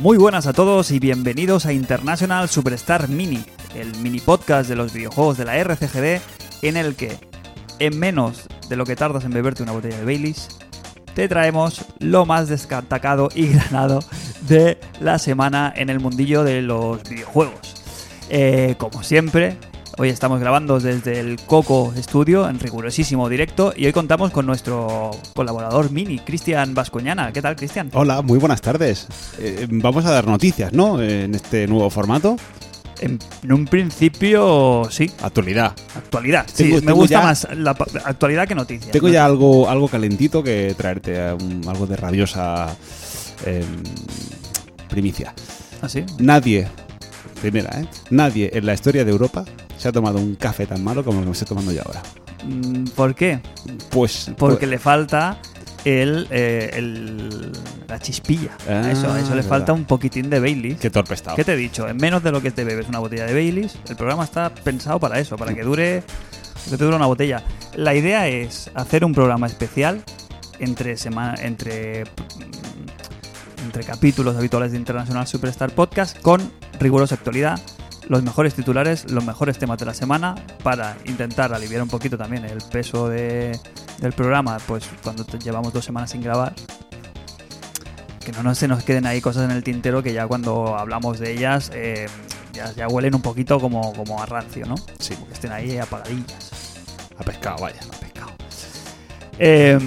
Muy buenas a todos y bienvenidos a International Superstar Mini, el mini podcast de los videojuegos de la RCGD en el que, en menos de lo que tardas en beberte una botella de Baileys, te traemos lo más destacado y granado de la semana en el mundillo de los videojuegos. Eh, como siempre, hoy estamos grabando desde el Coco Studio en rigurosísimo directo y hoy contamos con nuestro colaborador mini, Cristian Vascoñana. ¿Qué tal, Cristian? Hola, muy buenas tardes. Eh, vamos a dar noticias, ¿no? En este nuevo formato. En, en un principio, sí. Actualidad. Actualidad. Sí, Tengo- me tengo gusta ya- más la actualidad que noticias. Tengo ¿no? ya algo, algo calentito que traerte, eh, algo de rabiosa eh, primicia. ¿Ah, sí? Nadie, primera, ¿eh? Nadie en la historia de Europa se ha tomado un café tan malo como el que me estoy tomando yo ahora. Mm, ¿Por qué? Pues... Porque pues- le falta el, eh, el- la chispilla. Ah, eso, eso le falta verdad. un poquitín de Baileys. Qué torpe estado. ¿Qué te he dicho? En menos de lo que te bebes una botella de Baileys, el programa está pensado para eso, para que dure, que te dure una botella. La idea es hacer un programa especial entre semana, entre mm, entre capítulos habituales de International Superstar Podcast con rigurosa actualidad, los mejores titulares, los mejores temas de la semana para intentar aliviar un poquito también el peso de- del programa, pues cuando te- llevamos dos semanas sin grabar que no nos- se nos queden ahí cosas en el tintero que ya cuando hablamos de ellas eh, ya, ya huelen un poquito como, como a rancio, ¿no? Sí, Que estén ahí apagadillas. a pescado, vaya. a pescado. Eh,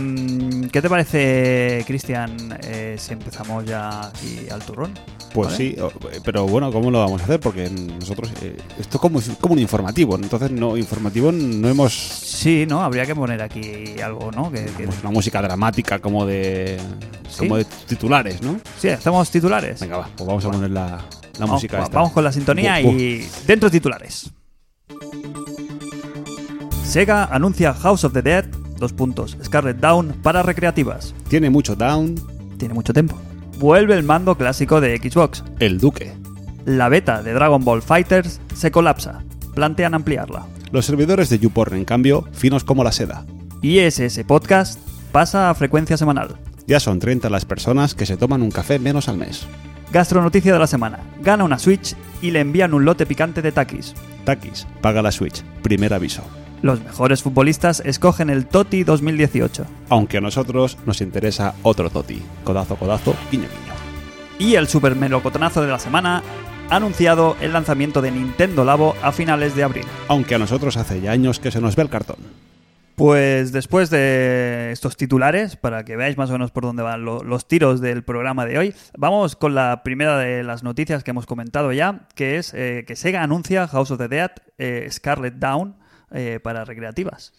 ¿Qué te parece, Cristian, eh, si empezamos ya aquí al turrón? Pues Vale. sí, pero bueno, ¿cómo lo vamos a hacer? Porque nosotros, eh, esto es como, como un informativo, entonces no, informativo no hemos Sí, ¿no? Habría que poner aquí algo, ¿no? Que, que- Pues una música dramática como de Sí. como de titulares, ¿no? Sí, hacemos titulares. Venga, va, pues vamos a poner la, la vamos, música va- esta. vamos con la sintonía y dentro titulares. Sega anuncia House of the Dead, dos puntos, Scarlet Down para recreativas. Tiene mucho down Tiene mucho tiempo. Vuelve el mando clásico de Xbox. el Duque. La beta de Dragon Ball Fighters se colapsa. Plantean ampliarla. Los servidores de YouPorn, en cambio, finos como la seda. Y SS Podcast pasa a frecuencia semanal. Ya son 30 las personas que se toman un café menos al mes. Gastronoticia de la semana. Gana una Switch y le envían un lote picante de Takis. Takis, paga la Switch. Primer aviso. Los mejores futbolistas escogen el TOTI 2018. Aunque a nosotros nos interesa otro Toti. Codazo, codazo, guiño, guiño. Y el super melocotonazo de la semana ha anunciado el lanzamiento de Nintendo Labo a finales de abril. Aunque a nosotros hace ya años que se nos ve el cartón. Pues después de estos titulares, para que veáis más o menos por dónde van lo- los tiros del programa de hoy, vamos con la primera de las noticias que hemos comentado ya, que es eh, que Sega anuncia House of the Dead eh, Scarlet Down eh, para recreativas.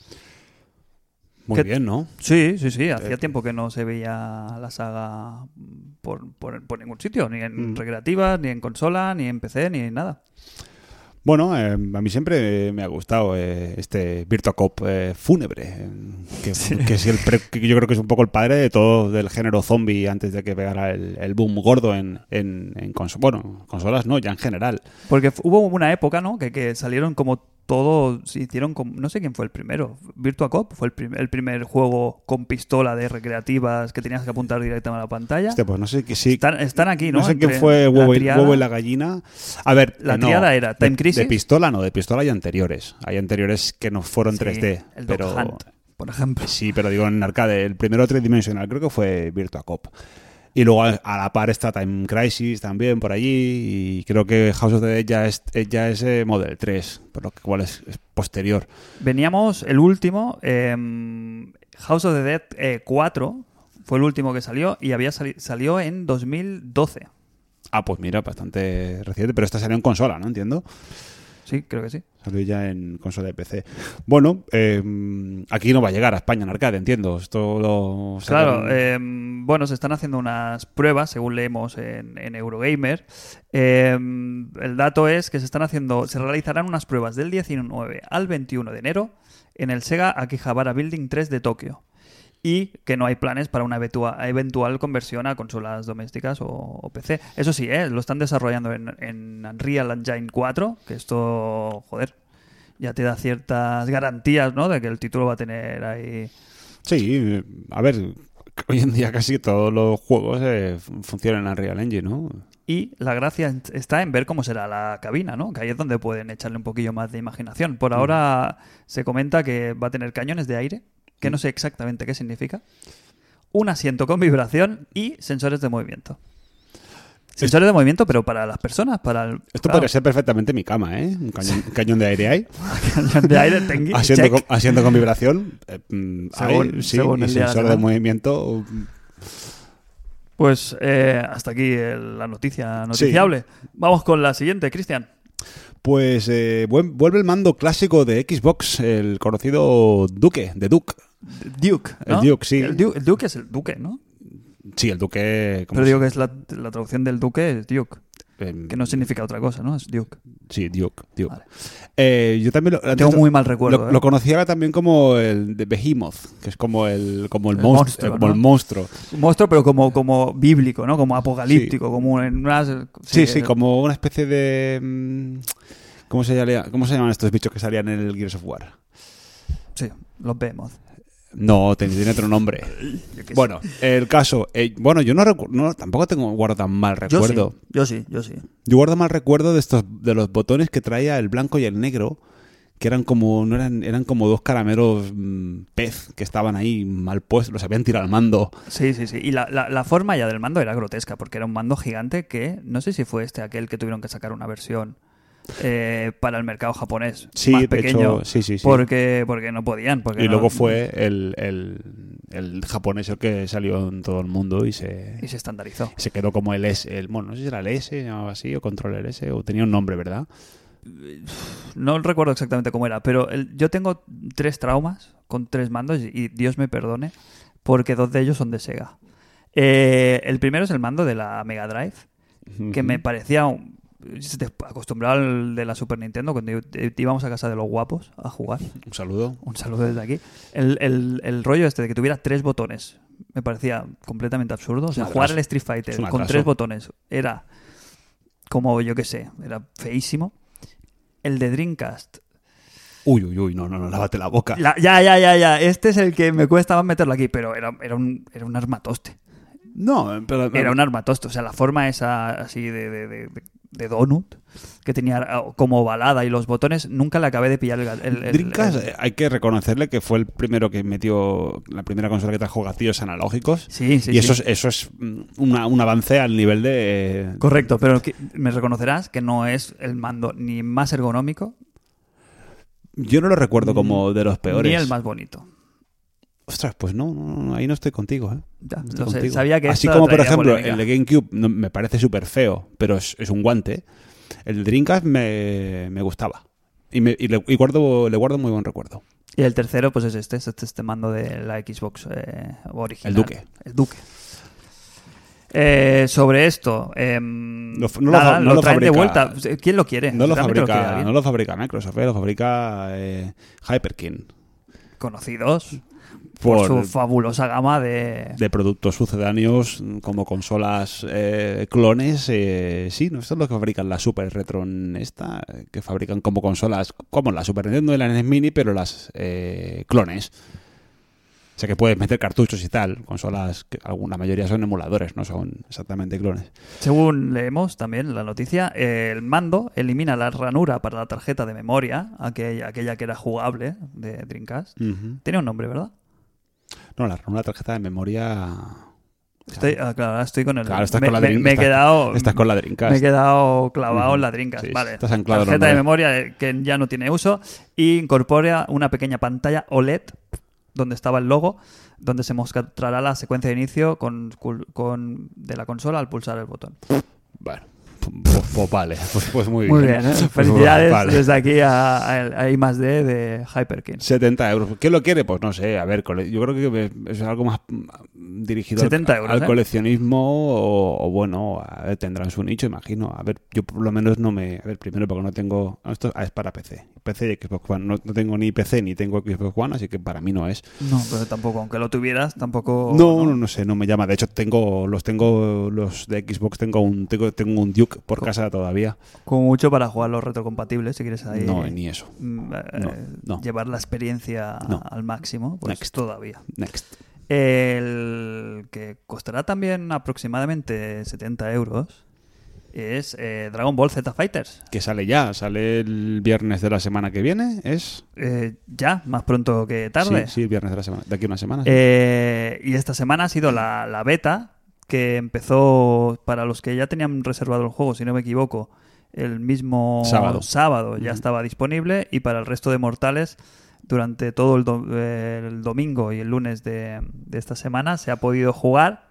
Muy ¿Qué- bien, ¿no? Sí, sí, sí, hacía Eh, tiempo que no se veía la saga por, por- por ningún sitio, ni en Mm. recreativas, ni en consola, ni en PC, ni en nada. Bueno, eh, a mí siempre me ha gustado eh, este Virtua Cop eh, fúnebre, que, Sí. que es el pre- que yo creo que es un poco el padre de todo del género zombie antes de que pegara el, el boom gordo en, en, en conso- bueno, consolas, no, ya en general. Porque hubo una época, ¿no? Que, que salieron como todo, se hicieron como, no sé quién fue el primero, Virtua Cop fue el, prim- el primer juego con pistola de recreativas que tenías que apuntar directamente a la pantalla. Hostia, pues no sé que sí. Están, están aquí, ¿no? No sé quién fue huevo, y- triada. huevo y la gallina. A ver, La eh, no, triada era Time de- Crisis. De pistola no, de pistola hay anteriores. Hay anteriores que no fueron Sí, 3D. el pero Hunt, por ejemplo. Sí, pero digo en arcade. El primero tridimensional creo que fue Virtua Cop. Y luego a la par está Time Crisis también por allí. Y creo que House of the Dead ya es, eh, ya es eh, Model 3, por lo que cual es, es posterior. Veníamos, el último, em, House of the Dead eh, 4, fue el último que salió y había sali- salió en 2012. Ah, pues mira, bastante reciente, pero esta salió en consola, ¿no? Entiendo. Sí, creo que sí. Salió ya en consola de PC. Bueno, eh, aquí no va a llegar a España en arcade, entiendo. Esto lo Claro, em, bueno, se están haciendo unas pruebas, según leemos en, en Eurogamer. Em, el dato es que se están haciendo, se realizarán unas pruebas del 19 al 21 de enero en el Sega Akihabara Building 3 de Tokio. Y que no hay planes para una eventua- eventual conversión a consolas domésticas o, o PC. Eso sí, ¿eh? lo están desarrollando en, en Unreal Engine 4, que esto, joder, ya te da ciertas garantías, ¿no? De que el título va a tener ahí Sí, a ver, hoy en día casi todos los juegos eh, funcionan en Unreal Engine, ¿no? Y la gracia está en ver cómo será la cabina, ¿no? Que ahí es donde pueden echarle un poquillo más de imaginación. Por ahora se comenta que va a tener cañones de aire, que no sé exactamente qué significa. Un asiento con vibración y sensores de movimiento. Sensores de movimiento, pero para las personas, para el... Esto claro, podría ser perfectamente mi cama, ¿eh? Un cañón, de aire ahí. cañón de aire, tengui, Asiento con, asiento con vibración. eh, mm, Según- ahí, sí, según el de sensor de movimiento. mm, Pues eh, hasta aquí el- la noticia noticiable. Vamos con la siguiente, Cristian. Pues eh, vuel- vuelve el mando clásico de Xbox, el conocido Duque, de Duke. Duke. ¿no? El Duke, sí. El, Du- el Duke es el Duque, ¿no? Sí, el Duque. ¿cómo Pero digo que es la, la traducción del Duque es Duke, que no significa otra cosa, ¿no? Es Duke. Sí, Duke. Duke. Vale. Eh, yo también lo, Tengo muy mal recuerdo. lo, ¿eh? lo conocía también como el de Behemoth, que es como el, como el, El monstruo. monstruo, como ¿no? el monstruo. Un monstruo, pero como, como bíblico, ¿no? Como apocalíptico, como en unas... Sí, sí, como una especie de. mm, ¿Cómo se, llama- ¿Cómo se llaman estos bichos que salían en el Gears of War? Sí, los vemos. No, tiene, otro nombre. Bueno, el caso. eh, bueno, yo no, no tampoco tengo guardo tan mal. Yo recuerdo. sí, yo sí, yo sí. Yo guardo mal recuerdo de estos de los botones que traía el blanco y el negro, que eran como no eran eran como dos caramelos mm, pez que estaban ahí mal puestos, los habían tirado al mando. Sí, sí, sí. Y la, la, la forma ya del mando era grotesca, porque era un mando gigante que, no sé si fue este aquel que tuvieron que sacar una versión eh, para el mercado japonés Sí, más de pequeño, hecho, sí, sí, sí. porque porque no podían. Porque Y no- luego fue el, el, el japonés el que salió en todo el mundo y se, Y se estandarizó. se quedó como el S, el, bueno, no sé si era el S, llamaba así, o controller S, o tenía un nombre, ¿verdad? No recuerdo exactamente cómo era, pero el- yo tengo tres traumas con tres mandos y, Dios me perdone, porque dos de ellos son de Sega. Eh, el primero es el mando de la Mega Drive, que me parecía un- te- acostumbrado al de la Super Nintendo cuando i- íbamos a casa de los guapos a jugar. Un saludo. Un saludo desde aquí. El, el- el rollo este de que tuviera tres botones me parecía completamente absurdo. O sea, jugar al Street Fighter con tres botones era como, yo qué sé, era feísimo. El de Dreamcast. Uy, uy, uy, no, no, no, lávate la boca. La- ya, ya, ya, ya. Este es el que me cuesta más meterlo aquí, pero era, era, un, era un armatoste. No, pero... Era un armatoste. O sea, la forma esa así de, de, de- de- de donut que tenía ah, como ovalada y los botones nunca le acabé de pillar el... el- el- Dreamcast, el- hay que reconocerle que fue el primero que metió, la primera consola que trajo gatillos analógicos. Sí, sí, y eso es, eso es mm, una- un avance al nivel de... Correcto, pero que- me reconocerás que no es el mando ni más ergonómico Yo no lo recuerdo como de los peores. ni el más bonito. Ostras, pues no, no, no, ahí no estoy contigo, ¿eh? Ya, No estoy sé, sabía que Así como, por ejemplo, polémica. el de GameCube no- me parece súper feo, pero es, es un guante. El de Dreamcast me, me gustaba. Y, me, y le, y guardo, le guardo muy buen recuerdo. Y el tercero, pues es este, es este, este mando de la Xbox eh, original. El Duque. El Duque. Eh, sobre esto, Lo- no nada, lo de vuelta. ¿Quién lo quiere? No lo, ¿Realmente quiere fabrica, no lo fabrica Microsoft, ¿eh? lo fabrica Hyperkin. Conocidos por, Por, su fabulosa gama de... de productos sucedáneos como consolas eh, clones. eh, sí, no esto es lo que fabrican la Super Retron esta, que fabrican como consolas como la Super Nintendo y la NES Mini, pero las eh, clones. O sea que puedes meter cartuchos y tal, consolas que alguna mayoría son emuladores, no son exactamente clones. Según leemos también la noticia, el mando elimina la ranura para la tarjeta de memoria, aquella, aquella que era jugable de Dreamcast. Ujú. Tiene un nombre, ¿verdad? No, la una tarjeta de memoria. Estoy, ah, claro, estoy con el. Claro, estás me, con la me- Dream- me he quedado. Estás con la Dreamcast. Me he quedado clavado en la Dreamcast. Sí, vale. estás anclado Tarjeta de memoria que ya no tiene uso y incorpora una pequeña pantalla OLED donde estaba el logo, donde se mostrará la secuencia de inicio con, con- de la consola al pulsar el botón. Bueno, pues, pues vale, pues, pues muy, Muy bien. ¿eh? Pues Felicidades vale. desde aquí a, a, a I más D de Hyperkin. 70 euros. ¿Quién lo quiere? Pues no sé, a ver, yo creo que es algo más dirigido al- 70 al, euros, ¿eh? coleccionismo o, o bueno, a ver, tendrán su nicho, imagino. A ver, yo por lo menos no me... A ver, primero porque no tengo... Esto es para PC. PC y Xbox One. No, no tengo ni PC ni tengo Xbox One, así que para mí no es. No, pero tampoco, aunque lo tuvieras, tampoco. No, no, no sé, no me llama. De hecho, tengo los tengo los de Xbox, tengo un tengo, tengo un Duke por casa todavía. Como mucho para jugar los retrocompatibles, si quieres ahí. No, ni eso. mm, eh, No. Llevar la experiencia al máximo, pues Next. todavía. Next. El que costará también aproximadamente 70 euros es eh, Dragon Ball Z Fighters. Que sale ya, sale el viernes de la semana que viene, ¿es? Eh, ya, más pronto que tarde. Sí, sí, el viernes de la semana, de aquí a una semana. sí. Eh, y esta semana ha sido la, la beta que empezó para los que ya tenían reservado el juego, si no me equivoco, el mismo Sábado. sábado ya estaba disponible y para el resto de mortales durante todo el, do- el domingo y el lunes de, de esta semana se ha podido jugar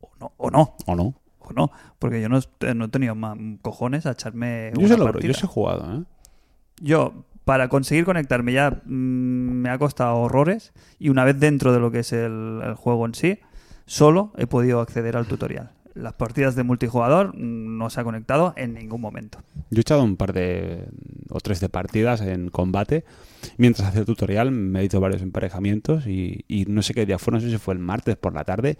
o no, o no, ¿O no? No, porque yo no, he- no he tenido más cojones a echarme Yo una se lo partida. yo he jugado, ¿eh? Yo, para conseguir conectarme ya mm, me ha costado horrores y una vez dentro de lo que es el, el juego en sí, solo he podido acceder al tutorial. Las partidas de multijugador mm, no se ha conectado en ningún momento. Yo he echado un par de o tres de partidas en combate. Mientras hacía el tutorial me he hecho varios emparejamientos y, y no sé qué día fue, no sé si fue el martes por la tarde,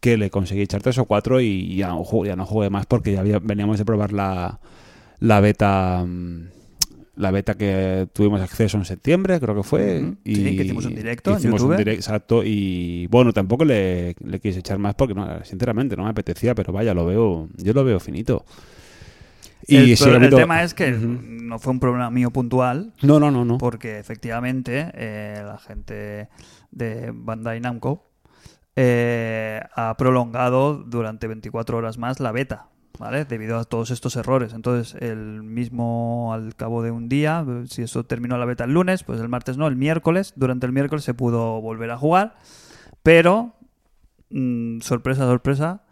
que le conseguí echar tres o cuatro y ya no, jugué, ya no jugué más porque ya había- veníamos de probar la, la beta mm, la beta que tuvimos acceso en septiembre, creo que fue. Y Sí, que hicimos un directo hicimos un YouTube. direct- exacto. Y bueno, tampoco le, le quise echar más porque, no, sinceramente, no me apetecía, pero vaya, lo veo, yo lo veo finito. el, ha el habido- tema es que no fue un problema mío puntual, No, no, no, no. porque efectivamente eh, la gente de Bandai Namco eh, ha prolongado durante 24 horas más la beta, ¿vale? Debido a todos estos errores. Entonces, el mismo al cabo de un día, si eso terminó la beta el lunes, pues el martes no, el miércoles, durante el miércoles se pudo volver a jugar, pero mm, sorpresa, sorpresa,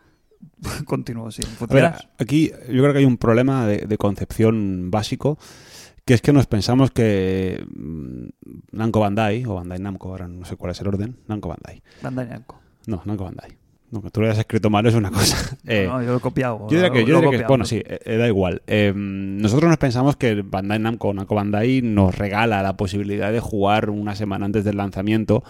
continuó sin A ver, funcionar. aquí yo creo que hay un problema de, de concepción básico, que es que nos pensamos que mm, Namco Bandai, o Bandai Namco, ahora no sé cuál es el orden, Namco Bandai. Bandai Namco. No, Namco Bandai. No, que tú lo hayas escrito mal es una cosa. Eh, no, yo lo he copiado. Yo diría que, yo diría que bueno, sí, eh, eh, da igual. Eh, nosotros nos pensamos que Bandai Namco, Namco Bandai nos regala la posibilidad de jugar una semana antes del lanzamiento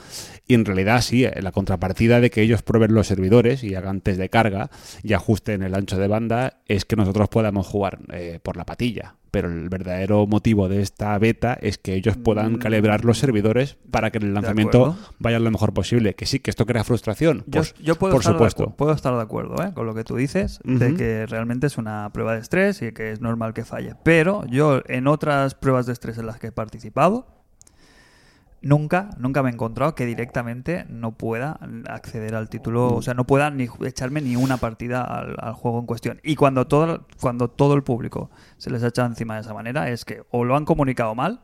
y en realidad sí, eh, la contrapartida de que ellos prueben los servidores y hagan test de carga y ajusten el ancho de banda es que nosotros podamos jugar eh, por la patilla. Pero el verdadero motivo de esta beta es que ellos puedan Mm. calibrar los servidores para que el lanzamiento vaya lo mejor posible. Que sí, que esto crea frustración. Yo, Pues, yo puedo, por estar de supuesto. acu- puedo estar de acuerdo ¿eh? con lo que tú dices, de que realmente es una prueba de estrés y que es normal que falle. Pero yo en otras pruebas de estrés en las que he participado, nunca, nunca me he encontrado que directamente no pueda acceder al título, o sea, no pueda ni echarme ni una partida al, al juego en cuestión. Y cuando todo, cuando todo el público se les ha echado encima de esa manera, es que o lo han comunicado mal,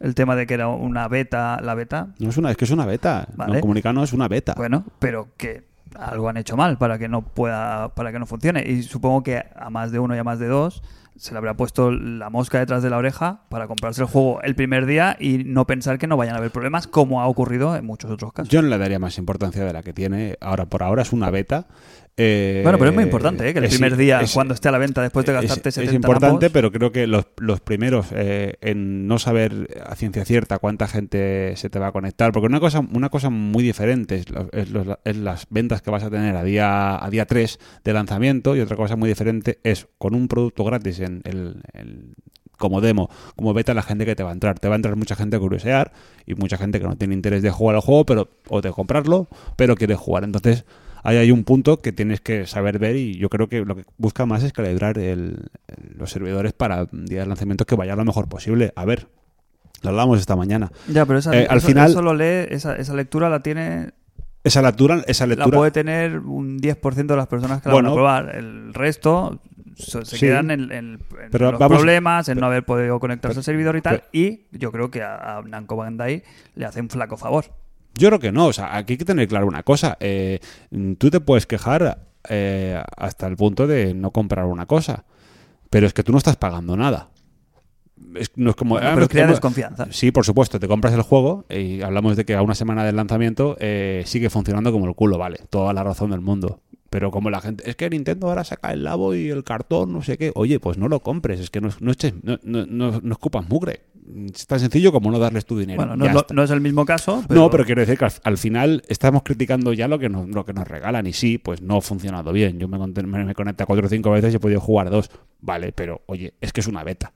el tema de que era una beta, la beta, No es una, es que es una beta. Vale. No, comunicado no es una beta. bueno, pero que algo han hecho mal para que no pueda, para que no funcione. Y supongo que a más de uno y a más de dos se le habrá puesto la mosca detrás de la oreja para comprarse el juego el primer día y no pensar que no vayan a haber problemas, como ha ocurrido en muchos otros casos. Yo no le daría más importancia de la que tiene. Ahora, por ahora es una beta. Eh, bueno, pero es muy importante ¿eh? que el es- primer día, es- cuando esté a la venta, después de es- gastarte es, 70 importante, pero creo que los, los primeros eh, en no saber a ciencia cierta cuánta gente se te va a conectar, porque una cosa, una cosa muy diferente es, lo- es es las ventas que vas a tener a día, a día 3 de lanzamiento y otra cosa muy diferente es con un producto gratis en el, el- como demo, como beta, la gente que te va a entrar. Te va a entrar mucha gente a curiosear y mucha gente que no tiene interés de jugar al juego pero o de comprarlo, pero quiere jugar. Entonces, ahí hay un punto que tienes que saber ver y yo creo que lo que busca más es calibrar el- los servidores para el día de lanzamiento que vaya lo mejor posible. A ver, lo hablamos esta mañana. Ya, pero esa, Eh, al eso- final- eso lo lee, esa, esa lectura la tiene Esa lectura, esa la lectura puede tener un 10% de las personas que la Bueno. van a probar. El resto se Sí. quedan en, en- en Pero los vamos- problemas, en no haber podido conectarse pero- al servidor y tal. y yo creo que a, a Namco Bandai le hace un flaco favor. Yo creo que no, o sea, aquí hay que tener claro una cosa. eh, tú te puedes quejar eh, hasta el punto de no comprar una cosa, pero es que tú no estás pagando nada. Es, no es como... Bueno, ah, pero crea desconfianza. Sí, por supuesto, te compras el juego y hablamos de que a una semana del lanzamiento eh, sigue funcionando como el culo, vale, toda la razón del mundo. Pero como la gente, es que Nintendo ahora saca el labo y el cartón, no sé qué, oye, pues no lo compres, es que no, no, eches- no, no, no- no escupas mugre. Es tan sencillo como no darles tu dinero. Bueno, no es, lo- está. no es el mismo caso, pero, No, pero quiero decir que al, al final estamos criticando ya lo que, nos, lo que nos regalan y sí, pues no ha funcionado bien. Yo me, me, me conecté cuatro o cinco veces y he podido jugar dos. Vale, pero oye, es que es una beta.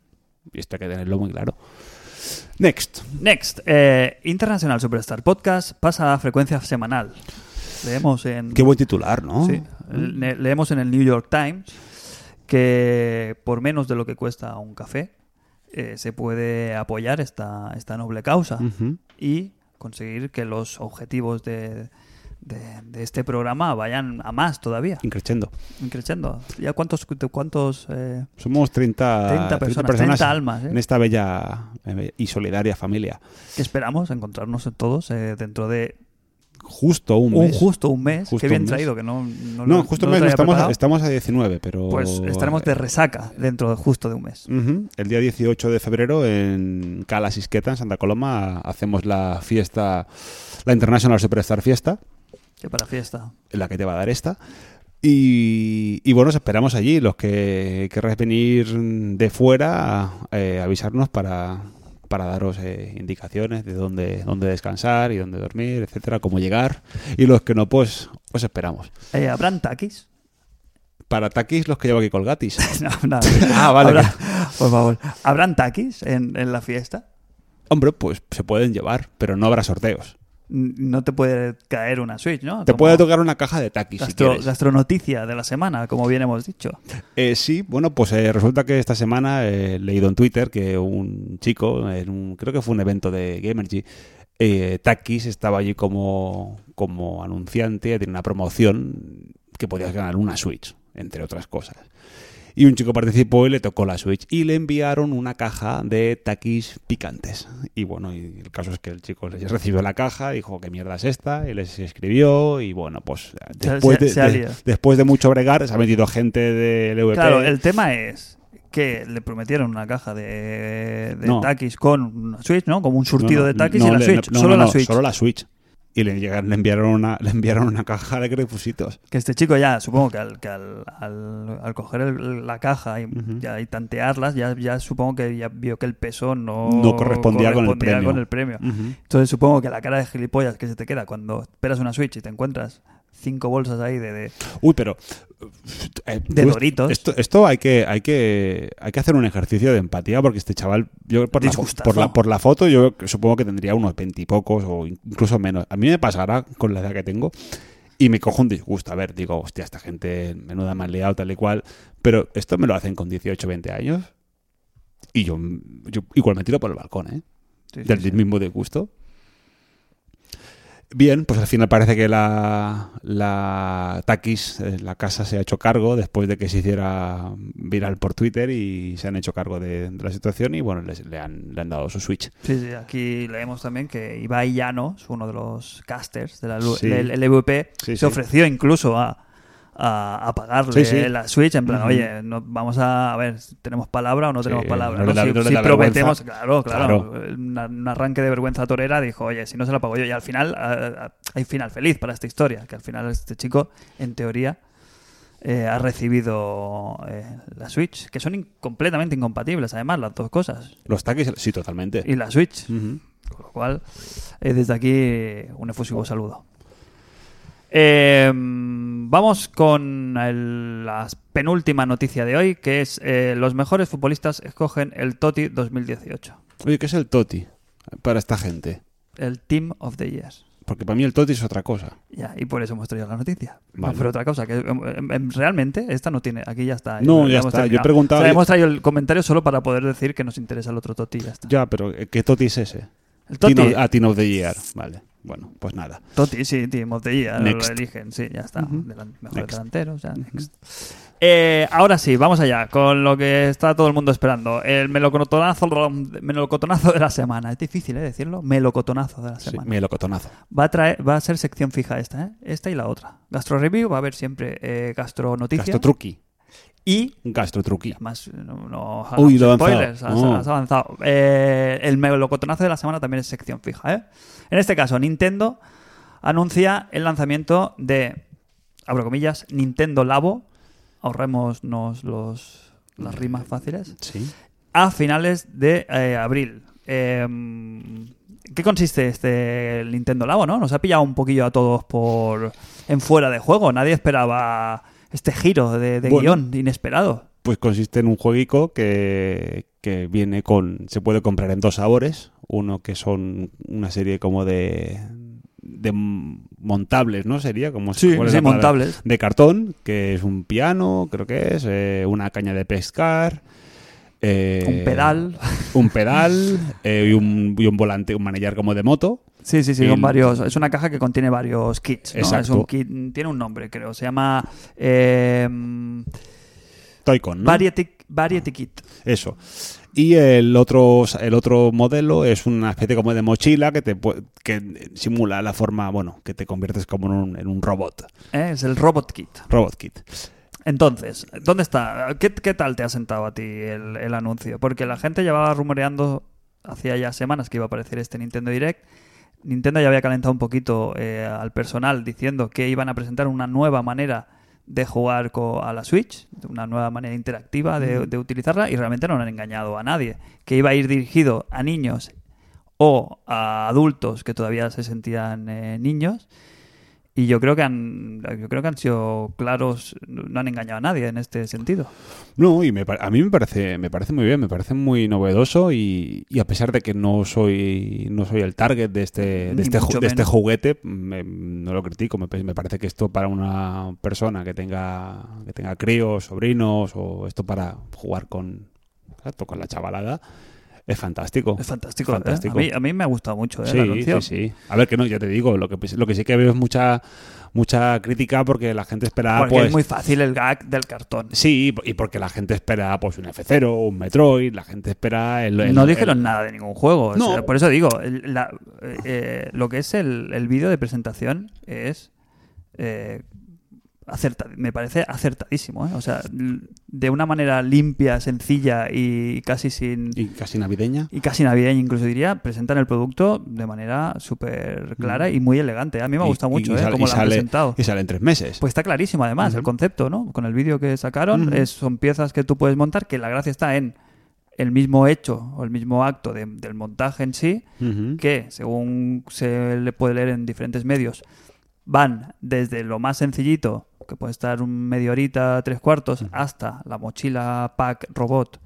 Y esto hay que tenerlo muy claro. Next. Next, eh, International Superstar Podcast pasa a frecuencia semanal. Leemos en... Qué buen titular, ¿no? Sí, le- leemos en el New York Times que por menos de lo que cuesta un café eh, se puede apoyar esta, esta noble causa y conseguir que los objetivos de, de- de este programa vayan a más todavía, Increchendo. creciendo. ¿Ya cuántos, cuántos eh, Somos 30, 30 personas, 30 almas, ¿eh? en esta bella y solidaria familia. que esperamos encontrarnos todos eh, dentro de Justo un un mes. justo un mes? Justo Qué bien traído, que no, no, No, lo- justo un mes, estamos, estamos a 19, pero... Pues estaremos de resaca dentro de justo de un mes. El día 18 de febrero en Cala Sisqueta, en Santa Coloma, hacemos la fiesta, la International Superstar Fiesta, Que para fiesta. en la que te va a dar esta. Y, y bueno, os esperamos allí. Los que querráis venir de fuera, eh, avisarnos para, para daros eh, indicaciones de dónde, dónde descansar y dónde dormir, etcétera, cómo llegar. Y los que no, pues os esperamos. Eh, ¿Habrán taquis? Para taquis, los que llevo aquí colgatis. No, nada. Ah, vale. Habrá- por favor. ¿Habrán taquis en, en la fiesta? Hombre, pues se pueden llevar, pero no habrá sorteos. No te puede caer una Switch, ¿no? Te Como puede tocar una caja de taquis si gastro- quieres. gastronoticia de la semana, como bien hemos dicho. Eh, sí, bueno, pues eh, resulta que esta semana eh, he leído en Twitter que un chico, en un, creo que fue un evento de Gamergy, eh, Takis estaba allí como, como anunciante, tiene una promoción que podías ganar una Switch, entre otras cosas. Y un chico participó y le tocó la Switch y le enviaron una caja de taquis picantes. Y bueno, y el caso es que el chico les recibió la caja, dijo, ¿qué mierda es esta? Y les escribió y bueno, pues después, se- de, se ha de- liado. después de mucho bregar se ha metido gente del EVP. Claro, el tema es que le prometieron una caja de, de No. taquis con una Switch, ¿no? Como un surtido No, no, de taquis y la Switch. solo la Switch. Solo la Switch. Y le, llegaron- le enviaron una, le enviaron una caja de crepusitos. Que este chico ya, supongo que al, que al, al- al coger el- la caja y, ya, y tantearlas, ya, ya supongo que ya vio que el peso no, No correspondía con el premio. con el premio. Ujú. Entonces supongo que la cara de gilipollas que se te queda cuando esperas una Switch y te encuentras cinco bolsas ahí de... de- Uy, pero eh, De tú, Doritos. Esto, esto hay que hay que hay que hacer un ejercicio de empatía porque este chaval, yo por la, por la por la foto yo supongo que tendría unos veintipocos o incluso menos. A mí me pasará con la edad que tengo y me cojo un disgusto. A ver, digo, hostia, esta gente menuda me han liado tal y cual, pero esto me lo hacen con 18, 20 años y yo, yo igual me tiro por el balcón, ¿eh? sí, sí, del sí. mismo disgusto. Bien, pues al final parece que la, la Takis, eh, la casa, se ha hecho cargo después de que se hiciera viral por Twitter y se han hecho cargo de, de la situación y bueno, les- le, han, le han dado su Switch. Sí, sí, aquí leemos también que Ibai Llanos, uno de los casters de la, Sí. del LVP, Sí, se ofreció incluso a, a, a pagarle Sí, sí. la Switch, en plan, oye, no, vamos a, a ver, ¿tenemos palabra o no tenemos palabra? no ¿no? le da- si prometemos, claro, claro, Claro. una- un arranque de vergüenza torera, dijo, oye, si no se la pago yo, y al final hay final feliz para esta historia, que al final este chico, en teoría, eh, ha recibido eh, la Switch, que son in- completamente incompatibles, además, las dos cosas, Los Takis, sí, totalmente. y la Switch. Con lo cual, eh, desde aquí, un efusivo saludo. Eh, vamos con el- la penúltima noticia de hoy, que es eh, los mejores futbolistas escogen el TOTI 2018. Oye, ¿qué es el Toti para esta gente? El Team of the Year. Porque para mí el Toti es otra cosa. Ya, y por eso hemos traído la noticia. No Vale. por otra cosa, que em, em, em, realmente esta no tiene, aquí ya está. No, ya está. Yo preguntado- O sea, hemos traído el comentario solo para poder decir que nos interesa el otro TOTI ya está. Ya, pero eh, ¿qué Toti es ese? El TOTI, Teen of- ah, Teen of the Year. Vale. Bueno, pues nada. Totti, sí, Team of the Year, lo eligen, sí, ya está. Ujú. Delan- mejores Next. delanteros, ya, next. Eh, ahora sí, vamos allá con lo que está todo el mundo esperando. El melocotonazo, melocotonazo de la semana. Es difícil ¿eh? decirlo. Melocotonazo de la Sí, semana. melocotonazo. Va, a traer, va a ser sección fija esta, ¿eh? Esta y la otra. Gastro Review va a haber siempre eh, Gastro Noticias. Gastrotruqui. Y Gastrotruqui. más no, no Uy, lo spoilers, has, Oh. has avanzado. Eh, el melocotonazo de la semana también es sección fija. ¿eh? En este caso, Nintendo anuncia el lanzamiento de, abro comillas, Nintendo Labo, ahorrémonos los, las rimas fáciles, Sí. a finales de eh, abril. Eh, ¿Qué consiste este Nintendo Labo? ¿no? Nos ha pillado un poquillo a todos por en fuera de juego. Nadie esperaba este giro de, de Bueno. guion inesperado. Pues consiste en un jueguico que, que viene con. Se puede comprar en dos sabores. Uno que son una serie como de. de montables, ¿no? Sería como Sí, montables. de cartón, que es un piano, creo que es, eh, una caña de pescar, eh, Un pedal. un pedal eh, y, un, y un volante, un manillar como de moto. Sí, sí, sí, con varios. Es una caja que contiene varios kits. ¿no? Es Exacto. un kit, tiene un nombre, creo. Se llama eh, Toycon, ¿no? Variety, Variety Kit. Eso. Y el otro, el otro modelo es una especie como de mochila que te que simula la forma, bueno, que te conviertes como en un, en un robot. ¿eh? Es el Robot Kit. Robot Kit. Entonces, ¿dónde está? ¿Qué, qué tal te ha sentado a ti el, el anuncio? Porque la gente llevaba rumoreando hacía ya semanas que iba a aparecer este Nintendo Direct. Nintendo ya había calentado un poquito eh, al personal diciendo que iban a presentar una nueva manera de jugar a la Switch, una nueva manera interactiva de, de utilizarla y realmente no han engañado a nadie. Que iba a ir dirigido a niños o a adultos que todavía se sentían eh, niños. Y yo creo que han, yo creo que han sido claros, no han engañado a nadie en este sentido. No, y me a mí me parece, me parece muy bien, me parece muy novedoso y, y a pesar de que no soy, no soy el target de este, de este, de este juguete, me- no lo critico. Me, me parece que esto para una persona que tenga, que tenga críos, sobrinos o esto para jugar con, con la chavalada, es fantástico. Es fantástico. ¿eh? Fantástico. A, mí, a mí me ha gustado mucho ¿eh? Sí, anuncio. sí, sí. A ver, que no, ya te digo, lo que, lo que sí que veo es mucha, mucha crítica porque la gente espera, Porque pues... es muy fácil el gag del cartón. Sí, y porque la gente espera pues un F0, un Metroid, la gente espera el... el- no dijeron el- nada de ningún juego. o No. sea, por eso digo, el- la- eh, lo que es el, el vídeo de presentación es eh, me parece acertadísimo. ¿eh? O sea, de una manera limpia, sencilla y casi sin... Y casi navideña. Y casi navideña, incluso diría, presentan el producto de manera súper clara y muy elegante. A mí me ha Mm. Gustado mucho, y ¿eh? Cómo lo han presentado. Y sale en tres meses. Pues está clarísimo además el concepto, ¿no? Con el vídeo que sacaron, es- son piezas que tú puedes montar, que la gracia está en el mismo hecho o el mismo acto de- del montaje en sí, que según se le puede leer en diferentes medios, van desde lo más sencillito, que puede estar un media horita, tres cuartos, hasta la mochila pack robot,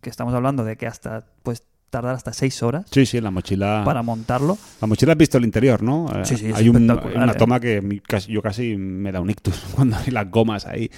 que estamos hablando de que hasta pues tardar hasta seis horas Sí, sí, la mochila... para montarlo. La mochila has visto el interior, ¿no? Eh, Sí, sí, es hay, un- espectacular, hay una eh. toma que yo casi me da un ictus cuando hay las gomas ahí.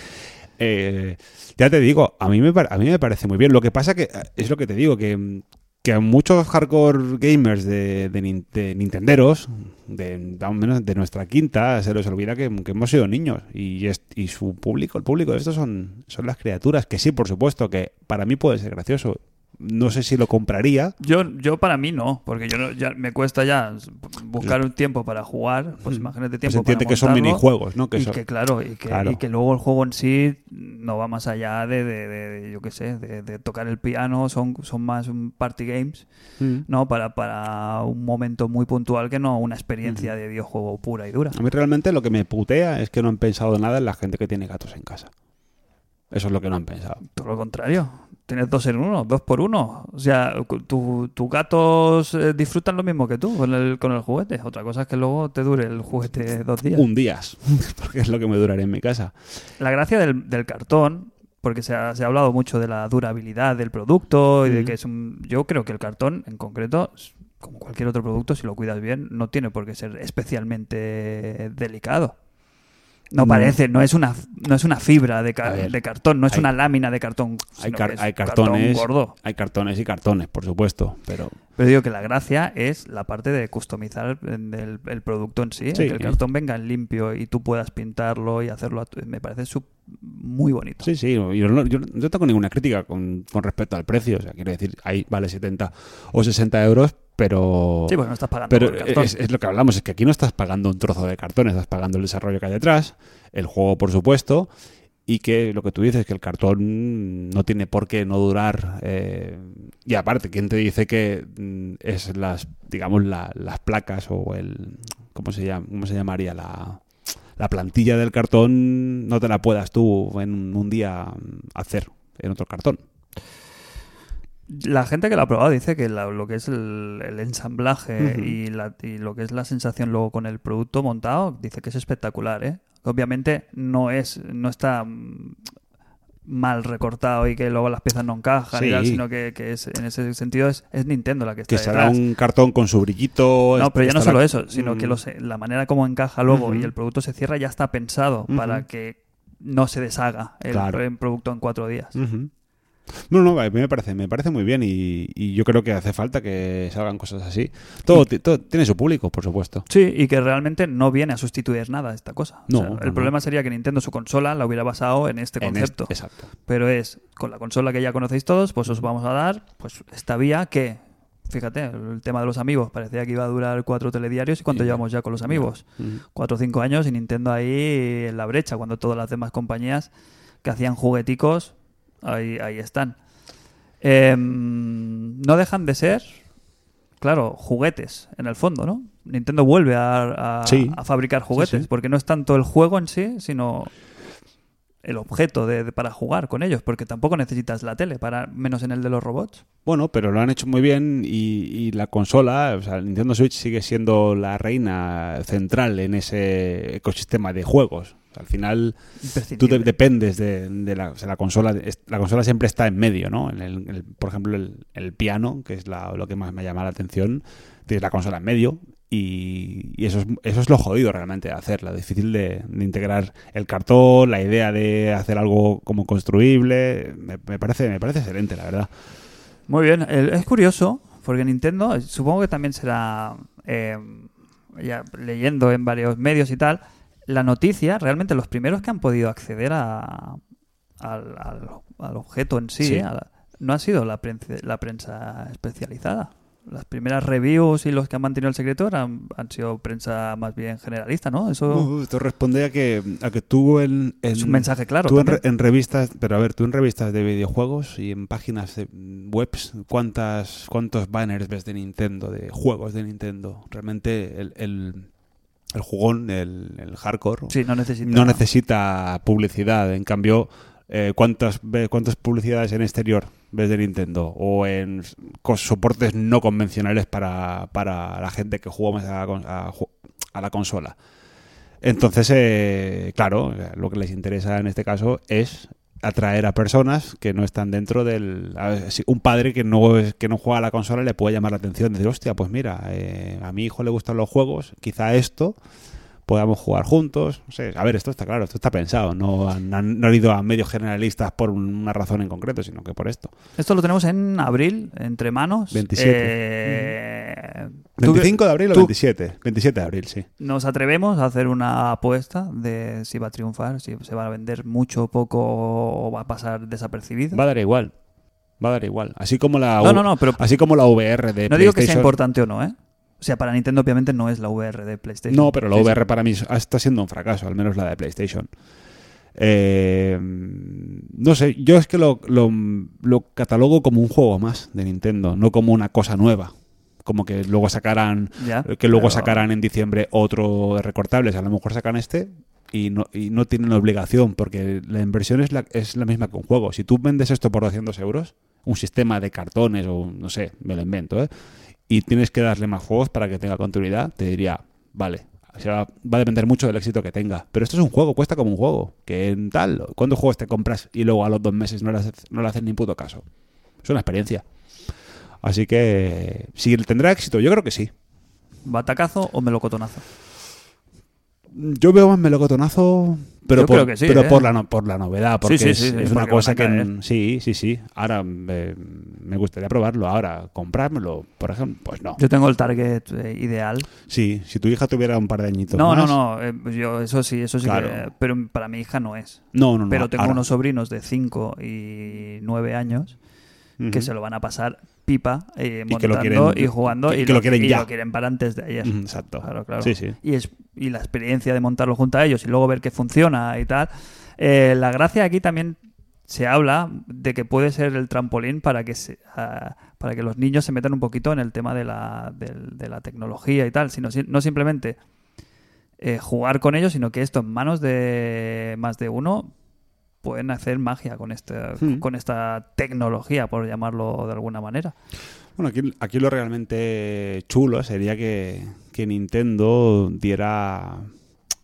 Eh, ya te digo, a mí, me, a mí me parece muy bien. Lo que pasa que es lo que te digo, que, que a muchos hardcore gamers de, de, de nintenderos, de, menos de nuestra quinta, se les olvida que, que hemos sido niños. Y, es- y su público, el público de estos son, son las criaturas, que sí, por supuesto, que para mí puede ser gracioso. No sé si lo compraría, Yo, yo para mí no, porque yo no- ya me cuesta ya buscar un tiempo para jugar, pues imagínate pues tiempo entiende para que son minijuegos, ¿no? Que y son- que claro, y que, Claro. y que luego el juego en sí no va más allá de, de- yo qué sé, de, de tocar el piano, son, son más un party games, Mm. ¿no? Para, para un momento muy puntual que no una experiencia de videojuego pura y dura. A mí realmente lo que me putea es que no han pensado nada en la gente que tiene gatos en casa. Eso es lo que no han pensado. Todo lo contrario. Tienes dos en uno, dos por uno. O sea, tu- tus gatos eh, disfrutan lo mismo que tú con el, con el juguete. Otra cosa es que luego te dure el juguete dos días. Un día, porque es lo que me duraré en mi casa. La gracia del, del cartón, porque se ha, se ha hablado mucho de la durabilidad del producto y de que es un... Yo creo que el cartón, en concreto, como cualquier otro producto, si lo cuidas bien, no tiene por qué ser especialmente delicado. No No. parece, no es una, no es una fibra de, ca- A ver, de cartón, no es hay- una lámina de cartón. Hay, car- cartón cartones, gordo. hay cartones y cartones, por supuesto, pero Pero digo que la gracia es la parte de customizar el, producto en sí, Sí. que el cartón venga en limpio y tú puedas pintarlo y hacerlo. a tu- me parece su- muy bonito. sí, sí, yo no, yo no tengo ninguna crítica con, con respecto al precio, o sea, quiero decir, ahí vale 70 o 60 euros, pero Sí, pues no estás pagando Pero por el cartón. es, es lo que hablamos, es que aquí no estás pagando un trozo de cartón, estás pagando el desarrollo que hay detrás, el juego, por supuesto, y que lo que tú dices, que el cartón no tiene por qué no durar. eh, y aparte, ¿quién te dice que mm, es las, digamos, la- las placas o el. ¿Cómo se, llama, cómo se llamaría? La, la plantilla del cartón no te la puedas tú en un día hacer en otro cartón. La gente que lo ha probado dice que la- lo que es el, el ensamblaje y, la- y lo que es la sensación luego con el producto montado, dice que es espectacular, ¿eh? Obviamente no es, no está mm, mal recortado y que luego las piezas no encajan y tal, sino que, que es, en ese sentido es, es Nintendo la que está Que será detrás. un cartón con su brillito. No, pero ya no solo eso, sino Mm. que los- la manera como encaja luego y el producto se cierra ya está pensado para que no se deshaga el, Claro. el producto en cuatro días. No, no, a mí me parece, me parece muy bien y, y yo creo que hace falta que salgan cosas así. Todo, todo tiene su público, por supuesto. Sí, y que realmente no viene a sustituir nada esta cosa. O No, sea, no, el no. problema sería que Nintendo su consola la hubiera basado en este En concepto. este- exacto. Pero es con la consola que ya conocéis todos, pues os vamos a dar pues esta vía que, fíjate, el tema de los amigos parecía que iba a durar cuatro telediarios y cuánto Sí. llevamos ya con los amigos. Cuatro o cinco años y Nintendo ahí en la brecha, cuando todas las demás compañías que hacían jugueticos, ahí, ahí están. Em, no dejan de ser, claro, juguetes en el fondo, ¿no? Nintendo vuelve a, a- Sí. a fabricar juguetes, sí. porque no es tanto el juego en sí, sino el objeto de, de- para jugar con ellos, porque tampoco necesitas la tele, para menos en el de los robots. Bueno, pero lo han hecho muy bien y, y la consola, o sea, el Nintendo Switch sigue siendo la reina central en ese ecosistema de juegos. Al final, tú de- dependes de, de la, o sea, la consola. La consola siempre está en medio, ¿no? En el- el- por ejemplo, el, el piano, que es la- lo que más me llama la atención, tienes la consola en medio y, y eso, es, eso es lo jodido realmente de hacer, lo difícil de, de integrar el cartón, la idea de hacer algo como construible. Me, me parece, me parece excelente, la verdad. Muy bien, es curioso, porque Nintendo, supongo que también será, eh, ya leyendo en varios medios y tal, la noticia, realmente los primeros que han podido acceder a, al, al- al objeto en sí, la- no ha sido la prensa, la prensa especializada. Las primeras reviews y los que han mantenido el secreto eran, han sido prensa más bien generalista, ¿no? Eso Uh, esto responde a que, a que tú en, en- es un mensaje claro. tú en, también. re- en revistas, pero a ver, tú en revistas de videojuegos y en páginas de webs, ¿cuántas, ¿cuántos banners ves de Nintendo, de juegos de Nintendo? Realmente el, el, el jugón, el, el hardcore, Sí, no necesita. no necesita publicidad. En cambio, eh, ¿cuántas, ¿cuántas publicidades en exterior ves de Nintendo? O en soportes no convencionales para, para la gente que juega más a a a la consola. Entonces, eh, claro, lo que les interesa en este caso es atraer a personas que no están dentro del... un padre que no, que no juega a la consola le puede llamar la atención. Decir, hostia, pues mira, eh, a mi hijo le gustan los juegos, quizá esto podamos jugar juntos. No sé, a ver, esto está claro, esto está pensado. No han, han- no han ido a medios generalistas por una razón en concreto, sino que por esto. Esto lo tenemos en abril, entre manos. 27. Eh, tú- 25 de abril o tú- 27. 27 de abril, sí. Nos atrevemos a hacer una apuesta de si va a triunfar, si se va a vender mucho, poco o va a pasar desapercibido. Va a dar igual. Va a dar igual. Así como la, No, U- no, no, pero así como la VR de no digo que sea importante o no, ¿eh? O sea, para Nintendo obviamente no es la VR de PlayStation. No, pero la. VR para mí está siendo un fracaso, al menos la de PlayStation. Eh, no sé, yo es que lo, lo, lo catalogo como un juego más de Nintendo, no como una cosa nueva. Como que luego sacarán Ya, que luego pero- sacarán en diciembre otro de recortables. A lo mejor sacan este y no, y no tienen obligación, porque la inversión es la, es la misma que un juego. Si tú vendes esto por 200 euros, un sistema de cartones o no sé, me lo invento, ¿eh? Y tienes que darle más juegos para que tenga continuidad, te diría, vale. O sea, va a depender mucho del éxito que tenga. Pero esto es un juego, cuesta como un juego. Que en tal, ¿cuántos juegos te compras y luego a los dos meses no le haces, no le haces ni puto caso? Es una experiencia. Así que, si tendrá éxito, yo creo que sí. ¿Batacazo o melocotonazo? Yo veo más melocotonazo, pero, Yo por, creo que sí, pero ¿eh? por, la, no- por la novedad, porque sí, es, sí, sí, es una cosa que... n- Sí, sí, sí. Ahora eh, me gustaría probarlo. Ahora, comprármelo, por ejemplo, pues no. Yo tengo el target eh, ideal. Sí, si tu hija tuviera un par de añitos No, no, más... no. eh, pues yo, eso sí, eso sí Claro. que- Pero para mi hija no es. No, no, no. Pero tengo ahora. unos sobrinos de 5 y 9 años Que se lo van a pasar pipa eh, Y que lo montando quieren- y jugando que- y, que lo quieren y ya. lo quieren para antes de ayer. Exacto. Claro, claro. Sí, sí. Y, es, y la experiencia de montarlo junto a ellos y luego ver que funciona y tal. Eh, la gracia aquí también se habla de que puede ser el trampolín para que se, para que los niños se metan un poquito en el tema de la, de la tecnología y tal, sino si- no simplemente eh, jugar con ellos, sino que esto en manos de más de uno pueden hacer magia con esta, Hmm. con esta tecnología, por llamarlo de alguna manera. Bueno, aquí, aquí lo realmente chulo sería que, que Nintendo diera,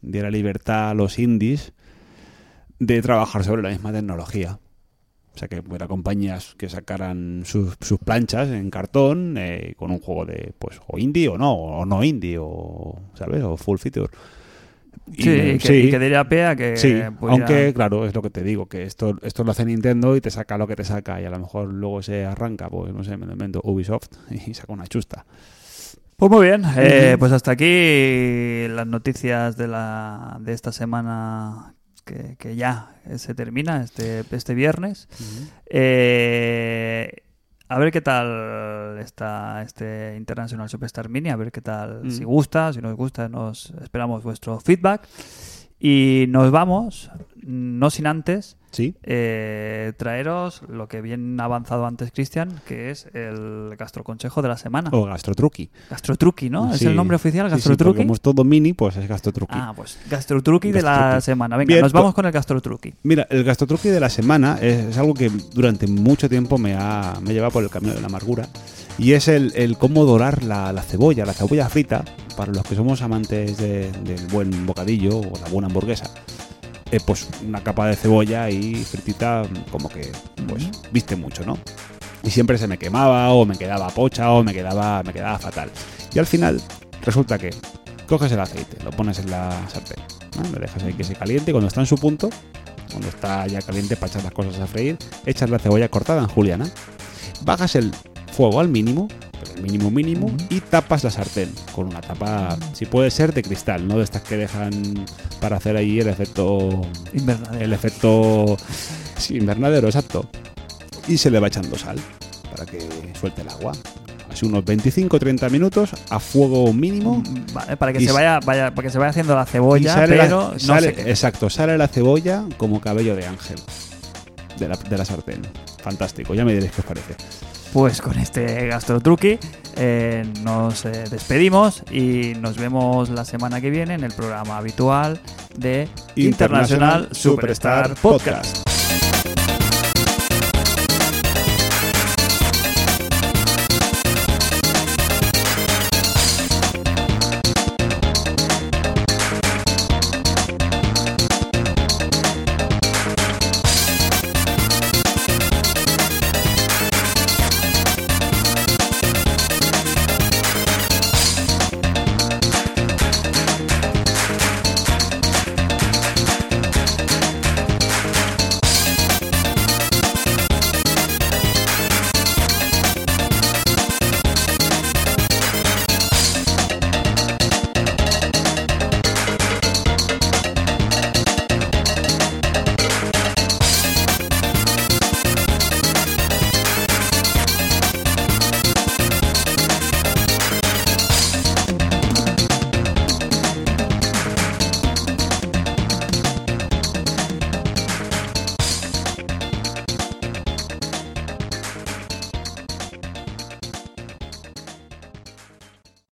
diera libertad a los indies de trabajar sobre la misma tecnología. O sea, que hubiera compañías que sacaran sus, sus planchas en cartón eh, con un juego de, pues, o indie o no, o no indie, o, ¿sabes? O full feature. Y Sí, que, y que diría pie a que Sí, pudiera- aunque claro, es lo que te digo, que esto, esto lo hace Nintendo y te saca lo que te saca y a lo mejor luego se arranca, pues no sé, me lo invento, Ubisoft y saca una chusta. Pues muy bien, eh, pues hasta aquí las noticias de, la, de esta semana que, que ya se termina este, este viernes. Eh, a ver qué tal está este International Superstar Mini, a ver qué tal, Mm. si gusta, si nos gusta, nos esperamos vuestro feedback. Y nos vamos, no sin antes, Sí, eh, traeros lo que bien ha avanzado antes Cristian, que es el gastroconsejo de la semana. o Gastrotruqui. Gastrotruqui, ¿no? ¿Es Sí. el nombre oficial, Sí, sí, Gastrotruqui? porque como es todo mini, pues es Gastrotruqui. ah, pues Gastrotruqui de la semana. Venga, Bien, nos pues- vamos con el Gastrotruqui. Mira, el Gastrotruqui de la semana es, es algo que durante mucho tiempo me ha, me llevado por el camino de la amargura y es el, el cómo dorar la, la cebolla, la cebolla frita, para los que somos amantes de- del buen bocadillo o la buena hamburguesa. Eh, pues una capa de cebolla y fritita como que pues viste mucho, ¿no? Y siempre se me quemaba o me quedaba pocha o me quedaba, me quedaba fatal. Y al final resulta que coges el aceite, lo pones en la sartén, ¿no? lo dejas ahí que se caliente y cuando está en su punto, cuando está ya caliente para echar las cosas a freír, echas la cebolla cortada en juliana, bajas el fuego al mínimo, el mínimo mínimo, y tapas la sartén con una tapa, si puede ser de cristal, no de estas que dejan para hacer ahí el efecto Invernadero. el efecto sí, invernadero, exacto. Y se le va echando sal para que suelte el agua. Así unos 25-30 minutos a fuego mínimo. Vale, para que se vaya, vaya, para que se vaya haciendo la cebolla, sale la- pero no sale- se queme. Exacto, sale la cebolla como cabello de ángel de la, de la sartén. Fantástico, ya me diréis qué os parece. Pues con este gastrotruqui eh, nos eh, despedimos y nos vemos la semana que viene en el programa habitual de International Superstar Podcast.